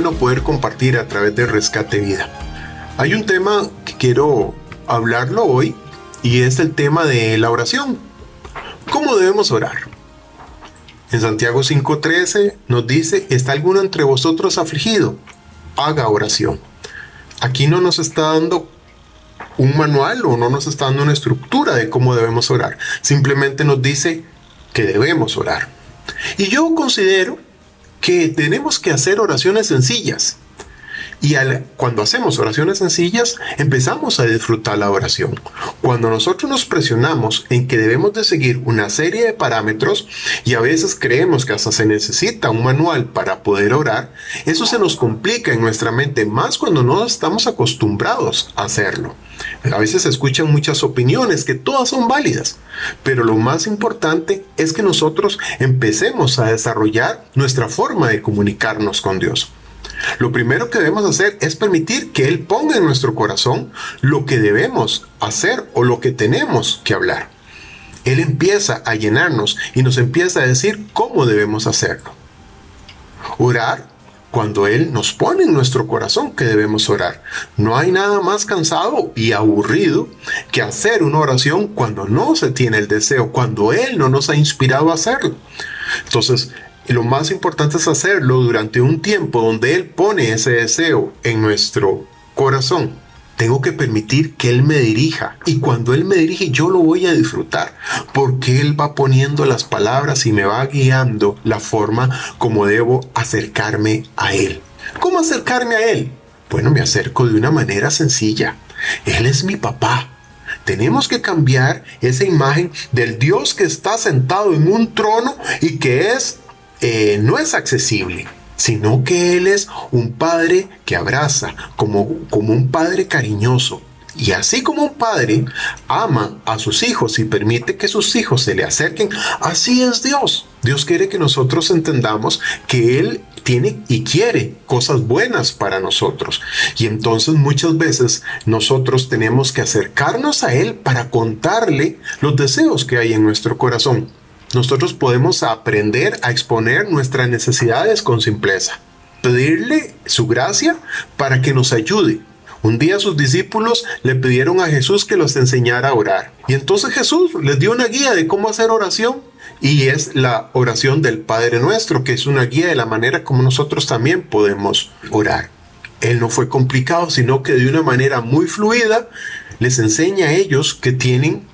Bueno poder compartir a través de Rescate Vida. Hay un tema que quiero hablarlo hoy y es el tema de la oración. ¿Cómo debemos orar? En Santiago 5:13 nos dice, ¿está alguno entre vosotros afligido? Haga oración. Aquí no nos está dando un manual o no nos está dando una estructura de cómo debemos orar. Simplemente nos dice que debemos orar. Y yo considero que tenemos que hacer oraciones sencillas. Y cuando hacemos oraciones sencillas, empezamos a disfrutar la oración. Cuando nosotros nos presionamos en que debemos de seguir una serie de parámetros y a veces creemos que hasta se necesita un manual para poder orar, eso se nos complica en nuestra mente, más cuando no estamos acostumbrados a hacerlo. A veces se escuchan muchas opiniones que todas son válidas, pero lo más importante es que nosotros empecemos a desarrollar nuestra forma de comunicarnos con Dios. Lo primero que debemos hacer es permitir que Él ponga en nuestro corazón lo que debemos hacer o lo que tenemos que hablar. Él empieza a llenarnos y nos empieza a decir cómo debemos hacerlo. Orar cuando Él nos pone en nuestro corazón que debemos orar. No hay nada más cansado y aburrido que hacer una oración cuando no se tiene el deseo, cuando Él no nos ha inspirado a hacerlo. Entonces, lo más importante es hacerlo durante un tiempo donde Él pone ese deseo en nuestro corazón. Tengo que permitir que Él me dirija. Y cuando Él me dirige, yo lo voy a disfrutar. Porque Él va poniendo las palabras y me va guiando la forma como debo acercarme a Él. ¿Cómo acercarme a Él? Bueno, me acerco de una manera sencilla. Él es mi papá. Tenemos que cambiar esa imagen del Dios que está sentado en un trono y que es eh, no es accesible, sino que Él es un padre que abraza, como, como un padre cariñoso. Y así como un padre ama a sus hijos y permite que sus hijos se le acerquen, así es Dios. Dios quiere que nosotros entendamos que Él tiene y quiere cosas buenas para nosotros. Y entonces muchas veces nosotros tenemos que acercarnos a Él para contarle los deseos que hay en nuestro corazón nosotros podemos aprender a exponer nuestras necesidades con simpleza, pedirle su gracia para que nos ayude. Un día sus discípulos le pidieron a Jesús que los enseñara a orar. Y entonces Jesús les dio una guía de cómo hacer oración. Y es la oración del Padre Nuestro, que es una guía de la manera como nosotros también podemos orar. Él no fue complicado, sino que de una manera muy fluida les enseña a ellos que tienen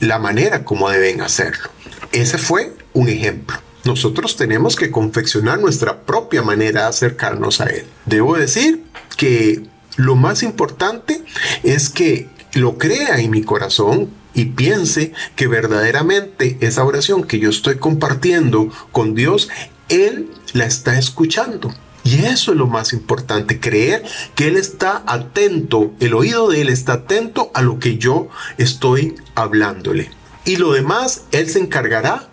la manera como deben hacerlo. Ese fue un ejemplo. Nosotros tenemos que confeccionar nuestra propia manera de acercarnos a Él. Debo decir que lo más importante es que lo crea en mi corazón y piense que verdaderamente esa oración que yo estoy compartiendo con Dios, Él la está escuchando. Y eso es lo más importante, creer que Él está atento, el oído de Él está atento a lo que yo estoy hablándole. Y lo demás, Él se encargará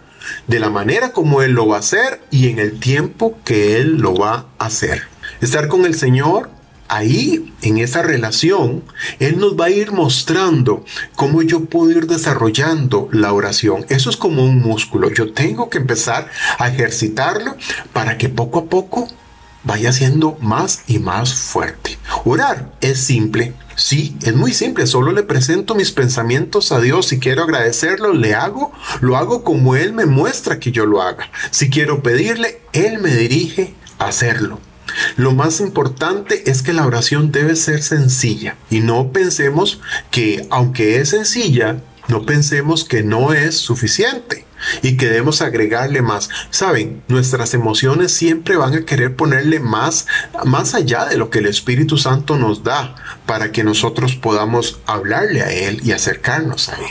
de la manera como Él lo va a hacer y en el tiempo que Él lo va a hacer. Estar con el Señor ahí, en esa relación, Él nos va a ir mostrando cómo yo puedo ir desarrollando la oración. Eso es como un músculo. Yo tengo que empezar a ejercitarlo para que poco a poco vaya siendo más y más fuerte. Orar es simple. Sí, es muy simple, solo le presento mis pensamientos a Dios. Si quiero agradecerlo, le hago, lo hago como Él me muestra que yo lo haga. Si quiero pedirle, Él me dirige a hacerlo. Lo más importante es que la oración debe ser sencilla y no pensemos que aunque es sencilla, no pensemos que no es suficiente y que debemos agregarle más. Saben, nuestras emociones siempre van a querer ponerle más, más allá de lo que el Espíritu Santo nos da para que nosotros podamos hablarle a Él y acercarnos a Él.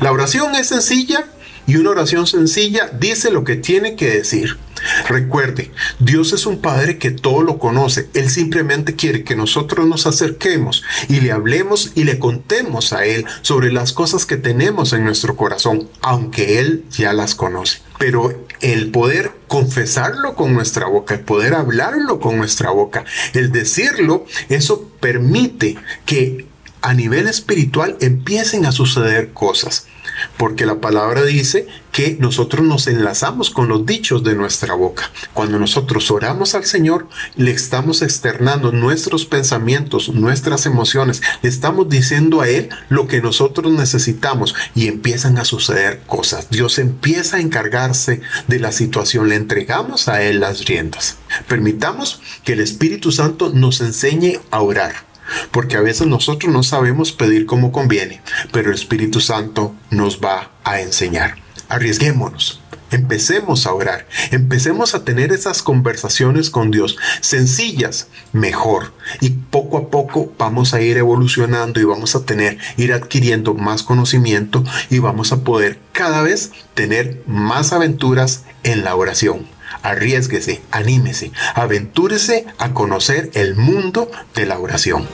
La oración es sencilla y una oración sencilla dice lo que tiene que decir. Recuerde, Dios es un Padre que todo lo conoce. Él simplemente quiere que nosotros nos acerquemos y le hablemos y le contemos a Él sobre las cosas que tenemos en nuestro corazón, aunque Él ya las conoce. Pero el poder confesarlo con nuestra boca, el poder hablarlo con nuestra boca, el decirlo, eso permite que a nivel espiritual empiecen a suceder cosas. Porque la palabra dice que nosotros nos enlazamos con los dichos de nuestra boca. Cuando nosotros oramos al Señor, le estamos externando nuestros pensamientos, nuestras emociones, le estamos diciendo a Él lo que nosotros necesitamos y empiezan a suceder cosas. Dios empieza a encargarse de la situación, le entregamos a Él las riendas. Permitamos que el Espíritu Santo nos enseñe a orar porque a veces nosotros no sabemos pedir como conviene, pero el Espíritu Santo nos va a enseñar. Arriesguémonos. Empecemos a orar, empecemos a tener esas conversaciones con Dios, sencillas, mejor. Y poco a poco vamos a ir evolucionando y vamos a tener, ir adquiriendo más conocimiento y vamos a poder cada vez tener más aventuras en la oración arriesguese, anímese, aventúrese a conocer el mundo de la oración.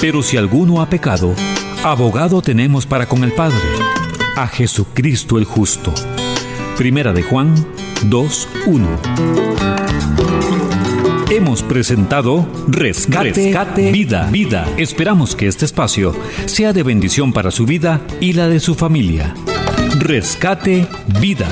Pero si alguno ha pecado, abogado tenemos para con el Padre, a Jesucristo el justo. Primera de Juan 2.1 hemos presentado Rescate, Vida, Vida. Esperamos que este espacio sea de bendición para su vida y la de su familia. Rescate Vida.